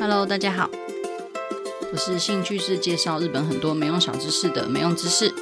Hello，大家好，我是兴趣是介绍日本很多没用小知识的没用知识。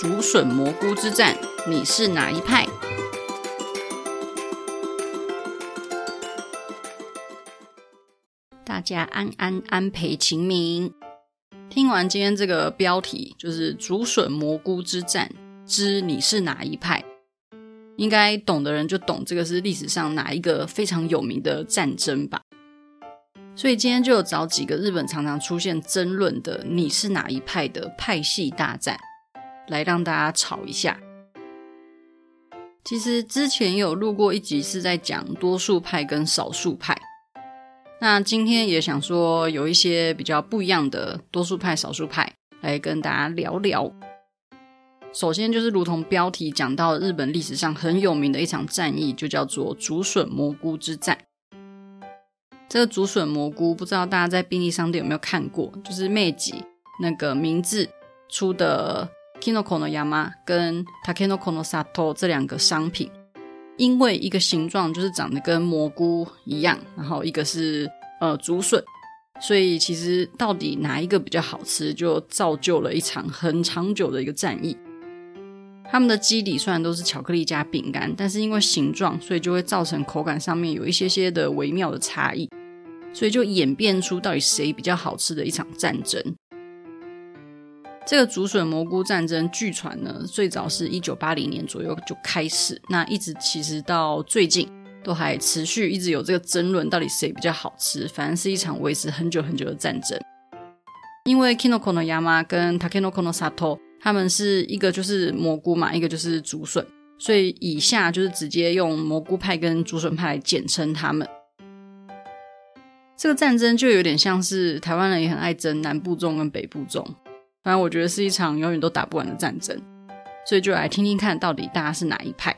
竹笋蘑菇之战，你是哪一派？大家安安安培晴明。听完今天这个标题，就是竹笋蘑菇之战之你是哪一派？应该懂的人就懂，这个是历史上哪一个非常有名的战争吧。所以今天就找几个日本常常出现争论的你是哪一派的派系大战，来让大家吵一下。其实之前有录过一集是在讲多数派跟少数派。那今天也想说有一些比较不一样的多数派、少数派来跟大家聊聊。首先就是如同标题讲到日本历史上很有名的一场战役，就叫做竹笋蘑菇之战。这个竹笋蘑菇不知道大家在便利商店有没有看过？就是明治那个名字出的 Kinoko no Yama 跟 Takenoko no Sato 这两个商品。因为一个形状就是长得跟蘑菇一样，然后一个是呃竹笋，所以其实到底哪一个比较好吃，就造就了一场很长久的一个战役。它们的基底虽然都是巧克力加饼干，但是因为形状，所以就会造成口感上面有一些些的微妙的差异，所以就演变出到底谁比较好吃的一场战争。这个竹笋蘑菇战争，据传呢，最早是一九八零年左右就开始，那一直其实到最近都还持续，一直有这个争论，到底谁比较好吃。反正是一场维持很久很久的战争。因为 Kinoko no Yama 跟 Takenoko no Sato，他们是一个就是蘑菇嘛，一个就是竹笋，所以以下就是直接用蘑菇派跟竹笋派来简称他们。这个战争就有点像是台湾人也很爱争南部粽跟北部粽。反正我觉得是一场永远都打不完的战争，所以就来听听看到底大家是哪一派。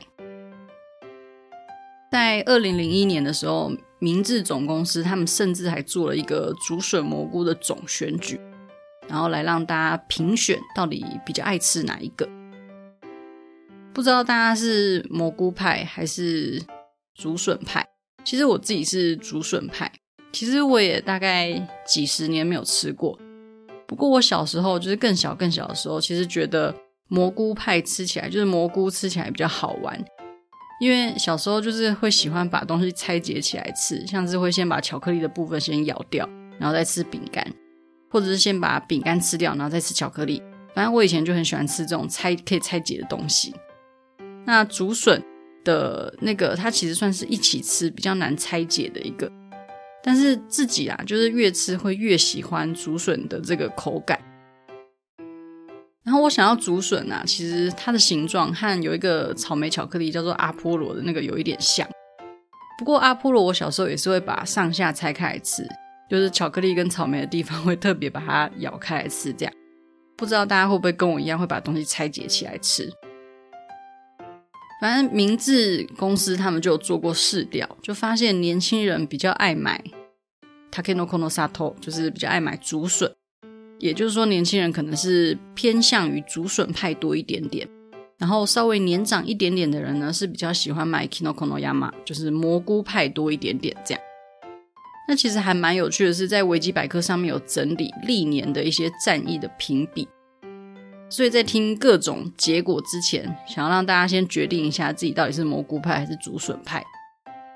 在二零零一年的时候，明治总公司他们甚至还做了一个竹笋蘑菇的总选举，然后来让大家评选到底比较爱吃哪一个。不知道大家是蘑菇派还是竹笋派？其实我自己是竹笋派，其实我也大概几十年没有吃过。不过我小时候就是更小更小的时候，其实觉得蘑菇派吃起来就是蘑菇吃起来比较好玩，因为小时候就是会喜欢把东西拆解起来吃，像是会先把巧克力的部分先咬掉，然后再吃饼干，或者是先把饼干吃掉，然后再吃巧克力。反正我以前就很喜欢吃这种拆可以拆解的东西。那竹笋的那个，它其实算是一起吃比较难拆解的一个。但是自己啊，就是越吃会越喜欢竹笋的这个口感。然后我想要竹笋啊，其实它的形状和有一个草莓巧克力叫做阿波罗的那个有一点像。不过阿波罗我小时候也是会把上下拆开来吃，就是巧克力跟草莓的地方 会特别把它咬开来吃。这样不知道大家会不会跟我一样会把东西拆解起来吃？反正明治公司他们就有做过市调，就发现年轻人比较爱买 Takenoko no Sato，就是比较爱买竹笋。也就是说，年轻人可能是偏向于竹笋派多一点点。然后稍微年长一点点的人呢，是比较喜欢买 Kinoko no Yama，就是蘑菇派多一点点这样。那其实还蛮有趣的是，在维基百科上面有整理历年的一些战役的评比。所以在听各种结果之前，想要让大家先决定一下自己到底是蘑菇派还是竹笋派，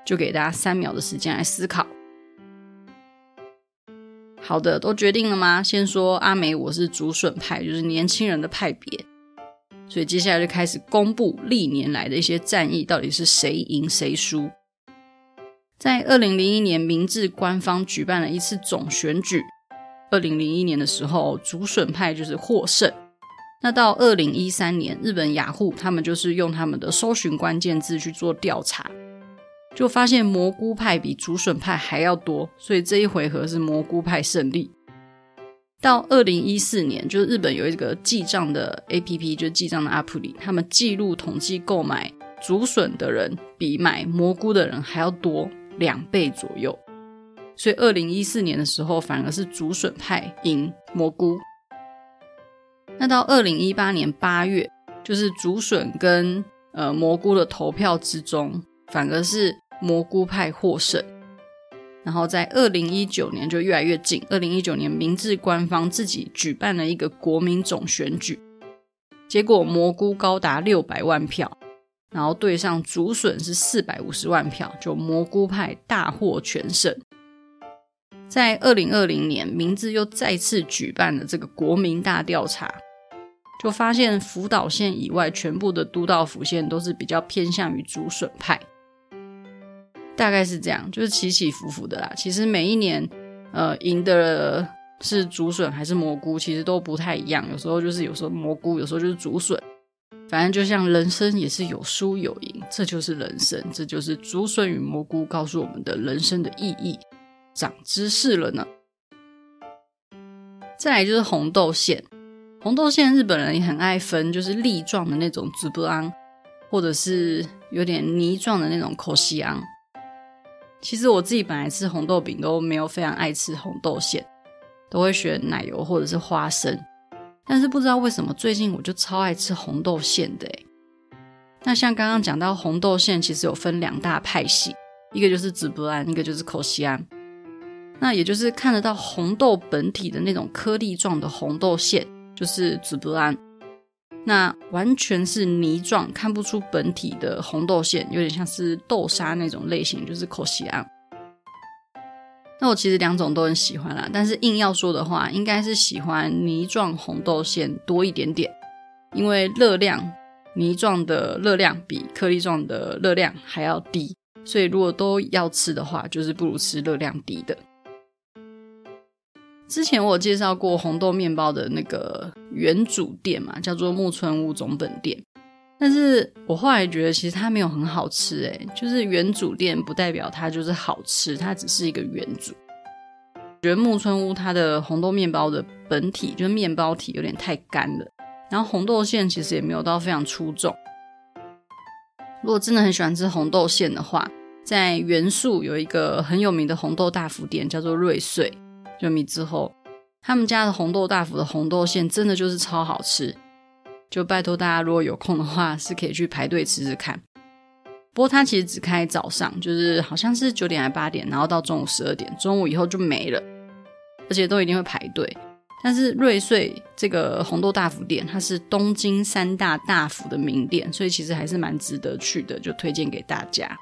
就给大家三秒的时间来思考。好的，都决定了吗？先说阿梅，我是竹笋派，就是年轻人的派别。所以接下来就开始公布历年来的一些战役，到底是谁赢谁输。在二零零一年，明治官方举办了一次总选举。二零零一年的时候，竹笋派就是获胜。那到二零一三年，日本雅虎他们就是用他们的搜寻关键字去做调查，就发现蘑菇派比竹笋派还要多，所以这一回合是蘑菇派胜利。到二零一四年，就是日本有一个记账的 APP，就记账的 App 里他们记录统计购买竹笋的人比买蘑菇的人还要多两倍左右，所以二零一四年的时候，反而是竹笋派赢蘑菇。那到二零一八年八月，就是竹笋跟呃蘑菇的投票之中，反而是蘑菇派获胜。然后在二零一九年就越来越近，二零一九年明治官方自己举办了一个国民总选举，结果蘑菇高达六百万票，然后对上竹笋是四百五十万票，就蘑菇派大获全胜。在二零二零年，明治又再次举办了这个国民大调查，就发现福岛县以外全部的都道府县都是比较偏向于竹笋派。大概是这样，就是起起伏伏的啦。其实每一年，呃，赢的是竹笋还是蘑菇，其实都不太一样。有时候就是有时候蘑菇，有时候就是竹笋。反正就像人生也是有输有赢，这就是人生，这就是竹笋与蘑菇告诉我们的人生的意义。长知识了呢。再来就是红豆馅，红豆馅日本人也很爱分，就是粒状的那种紫布朗，或者是有点泥状的那种口西昂。其实我自己本来吃红豆饼都没有非常爱吃红豆馅，都会选奶油或者是花生。但是不知道为什么最近我就超爱吃红豆馅的诶。那像刚刚讲到红豆馅，其实有分两大派系，一个就是紫布兰，一个就是口西安。那也就是看得到红豆本体的那种颗粒状的红豆馅，就是紫布兰。那完全是泥状，看不出本体的红豆馅，有点像是豆沙那种类型，就是口西安。那我其实两种都很喜欢啦，但是硬要说的话，应该是喜欢泥状红豆馅多一点点，因为热量，泥状的热量比颗粒状的热量还要低，所以如果都要吃的话，就是不如吃热量低的。之前我介绍过红豆面包的那个元祖店嘛，叫做木村屋总本店。但是我后来觉得其实它没有很好吃，诶，就是元祖店不代表它就是好吃，它只是一个元祖。我觉得木村屋它的红豆面包的本体就是面包体有点太干了，然后红豆馅其实也没有到非常出众。如果真的很喜欢吃红豆馅的话，在元宿有一个很有名的红豆大福店，叫做瑞穗。就米之后，他们家的红豆大福的红豆馅真的就是超好吃，就拜托大家如果有空的话，是可以去排队吃吃看。不过它其实只开早上，就是好像是九点还八点，然后到中午十二点，中午以后就没了，而且都一定会排队。但是瑞穗这个红豆大福店，它是东京三大大福的名店，所以其实还是蛮值得去的，就推荐给大家。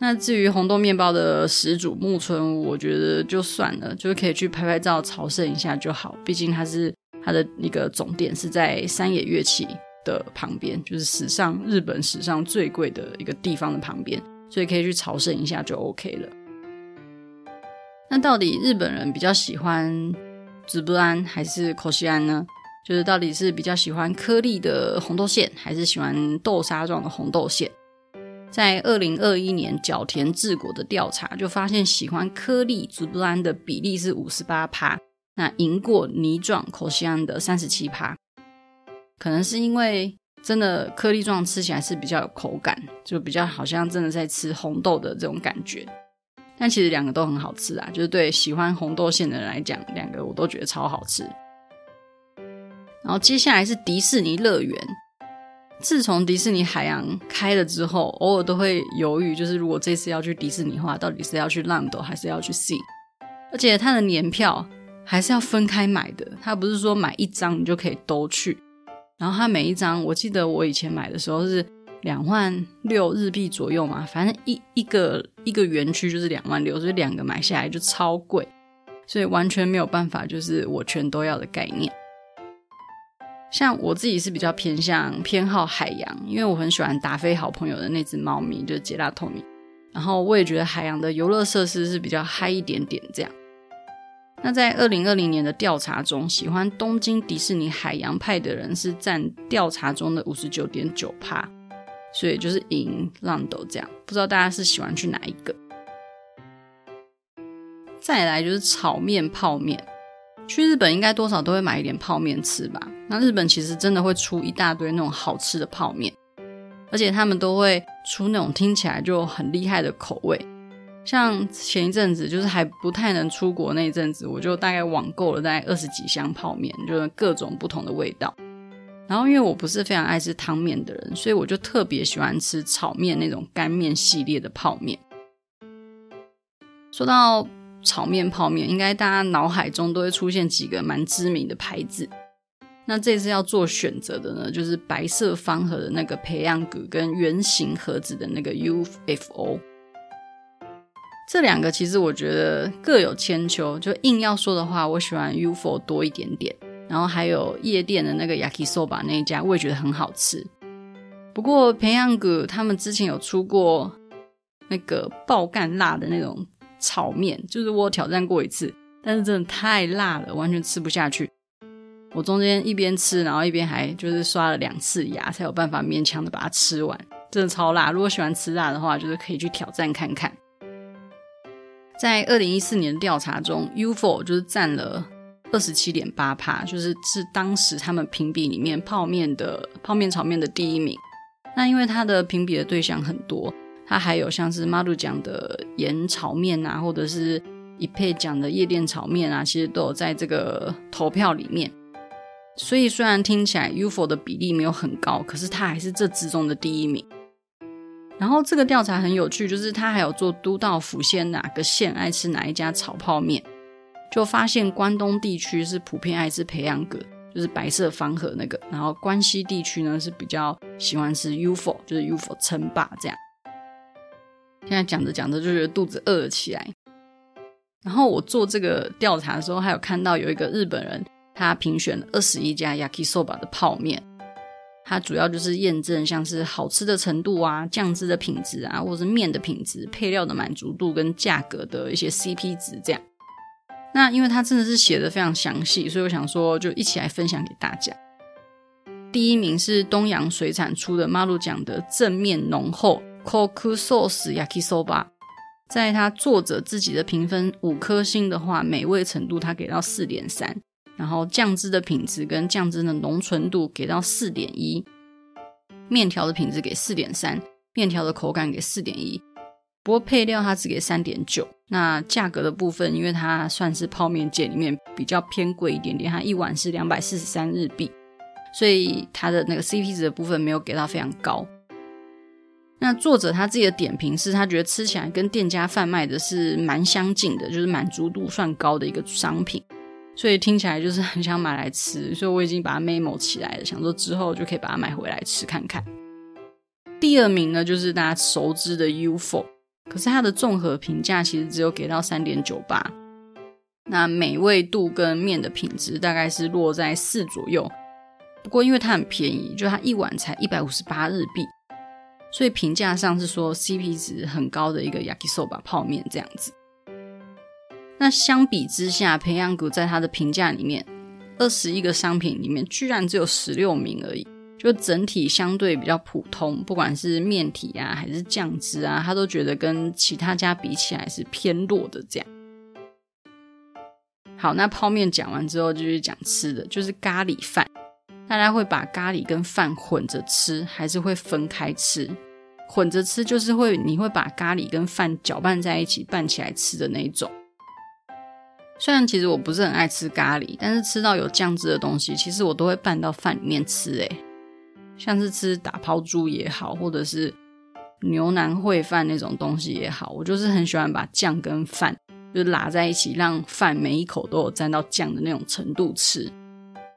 那至于红豆面包的始祖木村屋，我觉得就算了，就是可以去拍拍照朝圣一下就好。毕竟它是它的一个总店是在山野乐器的旁边，就是史上日本史上最贵的一个地方的旁边，所以可以去朝圣一下就 OK 了。那到底日本人比较喜欢紫布兰还是口西安呢？就是到底是比较喜欢颗粒的红豆馅，还是喜欢豆沙状的红豆馅？在二零二一年角田治国的调查就发现，喜欢颗粒紫布兰的比例是五十八趴，那赢过泥状口西安的三十七趴。可能是因为真的颗粒状吃起来是比较有口感，就比较好像真的在吃红豆的这种感觉。但其实两个都很好吃啊，就是对喜欢红豆馅的人来讲，两个我都觉得超好吃。然后接下来是迪士尼乐园。自从迪士尼海洋开了之后，偶尔都会犹豫，就是如果这次要去迪士尼的话，到底是要去 Land 还是要去 Sea？而且它的年票还是要分开买的，它不是说买一张你就可以都去。然后它每一张，我记得我以前买的时候是两万六日币左右嘛，反正一一个一个园区就是两万六，所以两个买下来就超贵，所以完全没有办法，就是我全都要的概念。像我自己是比较偏向偏好海洋，因为我很喜欢达菲好朋友的那只猫咪，就是杰拉托米。然后我也觉得海洋的游乐设施是比较嗨一点点这样。那在二零二零年的调查中，喜欢东京迪士尼海洋派的人是占调查中的五十九点九趴，所以就是赢浪斗这样。不知道大家是喜欢去哪一个？再来就是炒面泡面。去日本应该多少都会买一点泡面吃吧？那日本其实真的会出一大堆那种好吃的泡面，而且他们都会出那种听起来就很厉害的口味。像前一阵子就是还不太能出国那一阵子，我就大概网购了大概二十几箱泡面，就是各种不同的味道。然后因为我不是非常爱吃汤面的人，所以我就特别喜欢吃炒面那种干面系列的泡面。说到炒面泡面，应该大家脑海中都会出现几个蛮知名的牌子。那这次要做选择的呢，就是白色方盒的那个培养格跟圆形盒子的那个 UFO。这两个其实我觉得各有千秋，就硬要说的话，我喜欢 UFO 多一点点。然后还有夜店的那个 Yakisoba 那一家，我也觉得很好吃。不过培养格他们之前有出过那个爆干辣的那种炒面，就是我有挑战过一次，但是真的太辣了，完全吃不下去。我中间一边吃，然后一边还就是刷了两次牙，才有办法勉强的把它吃完。真的超辣！如果喜欢吃辣的话，就是可以去挑战看看。在二零一四年的调查中，UFO 就是占了二十七点八趴，就是是当时他们评比里面泡面的泡面炒面的第一名。那因为它的评比的对象很多，它还有像是 Maru 讲的盐炒面啊，或者是一配讲的夜店炒面啊，其实都有在这个投票里面。所以虽然听起来 UFO 的比例没有很高，可是它还是这之中的第一名。然后这个调查很有趣，就是他还有做都道府县哪个县爱吃哪一家炒泡面，就发现关东地区是普遍爱吃培养格，就是白色方盒那个，然后关西地区呢是比较喜欢吃 UFO，就是 UFO 称霸这样。现在讲着讲着就觉得肚子饿了起来。然后我做这个调查的时候，还有看到有一个日本人。他评选了二十一家 Yakisoba 的泡面，它主要就是验证像是好吃的程度啊、酱汁的品质啊，或者是面的品质、配料的满足度跟价格的一些 CP 值这样。那因为它真的是写的非常详细，所以我想说就一起来分享给大家。第一名是东洋水产出的 Maru 讲的正面浓厚 Koku Sauce Yakisoba，在他作者自己的评分五颗星的话，美味程度他给到四点三。然后酱汁的品质跟酱汁的浓醇度给到四点一，面条的品质给四点三，面条的口感给四点一，不过配料它只给三点九。那价格的部分，因为它算是泡面界里面比较偏贵一点点，它一碗是两百四十三日币，所以它的那个 CP 值的部分没有给到非常高。那作者他自己的点评是他觉得吃起来跟店家贩卖的是蛮相近的，就是满足度算高的一个商品。所以听起来就是很想买来吃，所以我已经把它 memo 起来了，想说之后就可以把它买回来吃看看。第二名呢，就是大家熟知的 UFO，可是它的综合评价其实只有给到三点九八，那美味度跟面的品质大概是落在四左右。不过因为它很便宜，就它一碗才一百五十八日币，所以评价上是说 CP 值很高的一个 Yakisoba 泡面这样子。那相比之下，培养格在他的评价里面，二十一个商品里面居然只有十六名而已，就整体相对比较普通，不管是面体啊还是酱汁啊，他都觉得跟其他家比起来是偏弱的这样。好，那泡面讲完之后，就去讲吃的，就是咖喱饭。大家会把咖喱跟饭混着吃，还是会分开吃？混着吃就是会，你会把咖喱跟饭搅拌在一起拌起来吃的那一种。虽然其实我不是很爱吃咖喱，但是吃到有酱汁的东西，其实我都会拌到饭里面吃。诶，像是吃打抛猪也好，或者是牛腩烩饭那种东西也好，我就是很喜欢把酱跟饭就拉在一起，让饭每一口都有沾到酱的那种程度吃。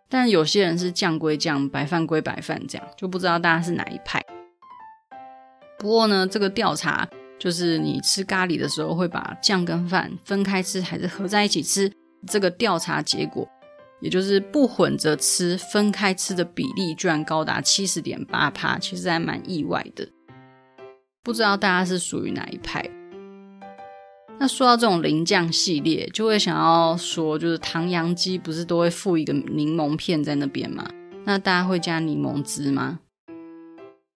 但有些人是酱归酱，白饭归白饭，这样就不知道大家是哪一派。不过呢，这个调查。就是你吃咖喱的时候，会把酱跟饭分开吃，还是合在一起吃？这个调查结果，也就是不混着吃，分开吃的比例居然高达七十点八趴，其实还蛮意外的。不知道大家是属于哪一派？那说到这种淋酱系列，就会想要说，就是唐扬鸡不是都会附一个柠檬片在那边吗？那大家会加柠檬汁吗？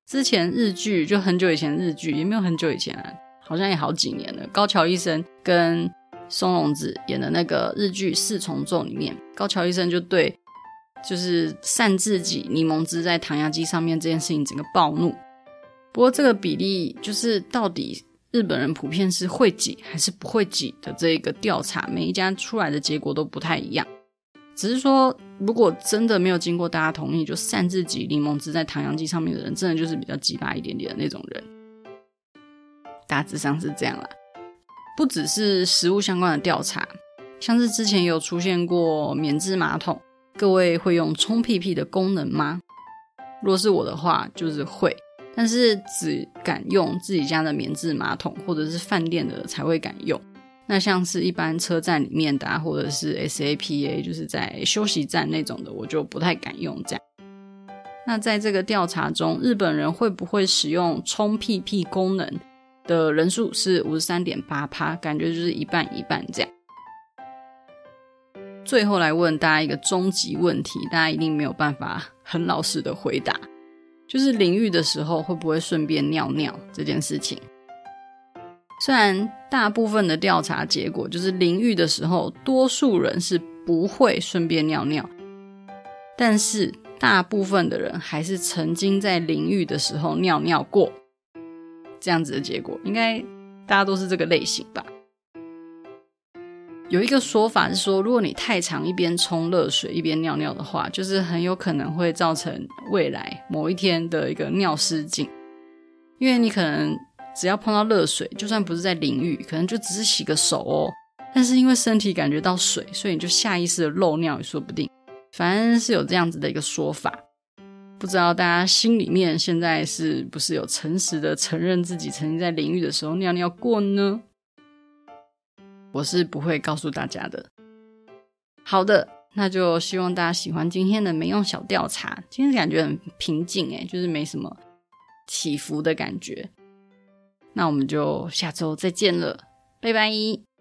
之前日剧就很久以前日剧也没有很久以前啊，好像也好几年了。高桥医生跟松隆子演的那个日剧《四重奏》里面，高桥医生就对就是擅自挤柠檬汁在糖压机上面这件事情整个暴怒。不过这个比例就是到底日本人普遍是会挤还是不会挤的这个调查，每一家出来的结果都不太一样。只是说如果真的没有经过大家同意就擅自挤柠檬汁在糖浆机上面的人，真的就是比较鸡巴一点点的那种人。大致上是这样啦。不只是食物相关的调查，像是之前有出现过免治马桶，各位会用冲屁屁的功能吗？若是我的话，就是会，但是只敢用自己家的免治马桶，或者是饭店的才会敢用。那像是一般车站里面的啊，或者是 SAPA，就是在休息站那种的，我就不太敢用这样。那在这个调查中，日本人会不会使用冲屁屁功能的人数是五十三点八趴，感觉就是一半一半这样。最后来问大家一个终极问题，大家一定没有办法很老实的回答，就是淋浴的时候会不会顺便尿尿这件事情。虽然大部分的调查结果就是淋浴的时候，多数人是不会顺便尿尿，但是大部分的人还是曾经在淋浴的时候尿尿过。这样子的结果，应该大家都是这个类型吧？有一个说法是说，如果你太常一边冲热水一边尿尿的话，就是很有可能会造成未来某一天的一个尿失禁，因为你可能。只要碰到热水，就算不是在淋浴，可能就只是洗个手哦。但是因为身体感觉到水，所以你就下意识的漏尿也说不定。反正是有这样子的一个说法，不知道大家心里面现在是不是有诚实的承认自己曾经在淋浴的时候尿尿过呢？我是不会告诉大家的。好的，那就希望大家喜欢今天的没用小调查。今天感觉很平静诶，就是没什么起伏的感觉。那我们就下周再见了，拜拜。